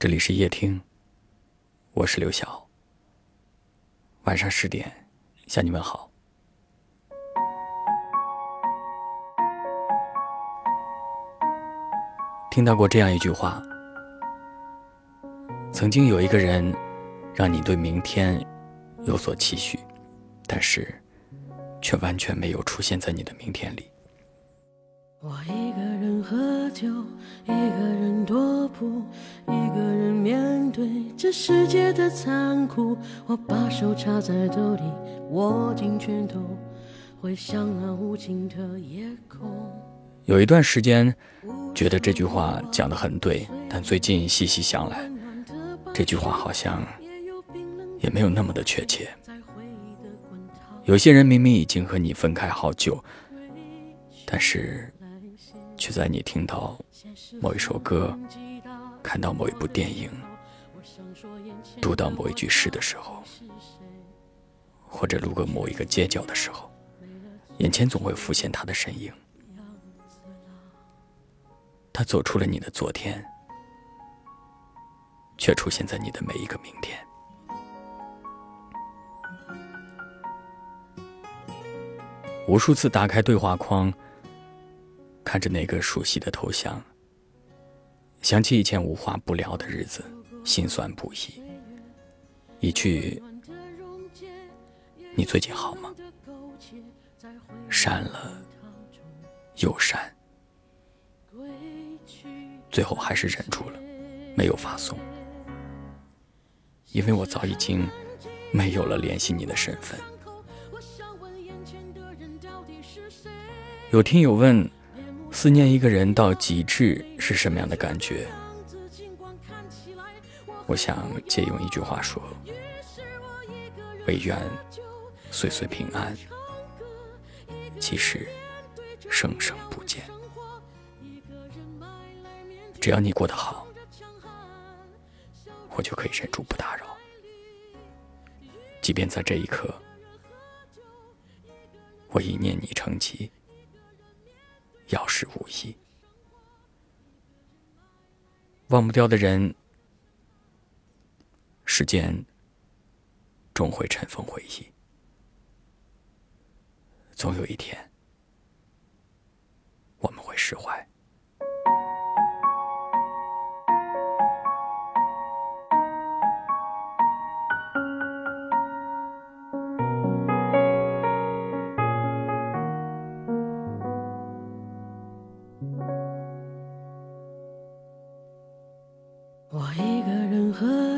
这里是夜听，我是刘晓。晚上十点向你们好。听到过这样一句话：曾经有一个人，让你对明天有所期许，但是却完全没有出现在你的明天里。我一个喝酒，一个人踱步，一个人面对这世界的残酷。我把手插在兜里，握紧拳头，回想那无尽的夜空。有一段时间，觉得这句话讲得很对，但最近细细想来，这句话好像也没有那么的确切。有些人明明已经和你分开好久，但是。却在你听到某一首歌、看到某一部电影、读到某一句诗的时候，或者路过某一个街角的时候，眼前总会浮现他的身影。他走出了你的昨天，却出现在你的每一个明天。无数次打开对话框。看着那个熟悉的头像，想起以前无话不聊的日子，心酸不已。一句“你最近好吗？”删了又删，最后还是忍住了，没有发送，因为我早已经没有了联系你的身份。有听友问。思念一个人到极致是什么样的感觉？我想借用一句话说：“唯愿岁岁平安，其实生生不见。”只要你过得好，我就可以忍住不打扰，即便在这一刻，我已念你成疾。要是无益，忘不掉的人，时间终会尘封回忆，总有一天，我们会释怀。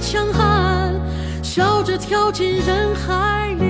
强悍笑着跳进人海里。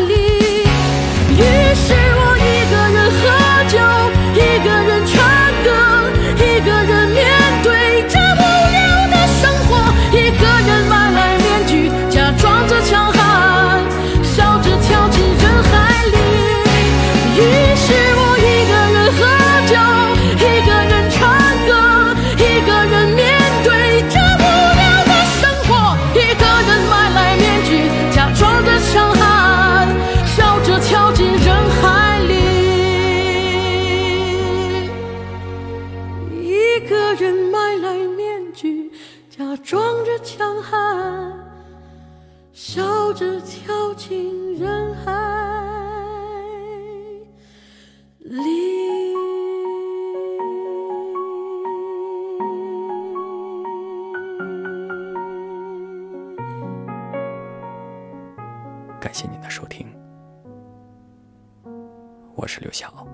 感谢您的收听。我是刘晓。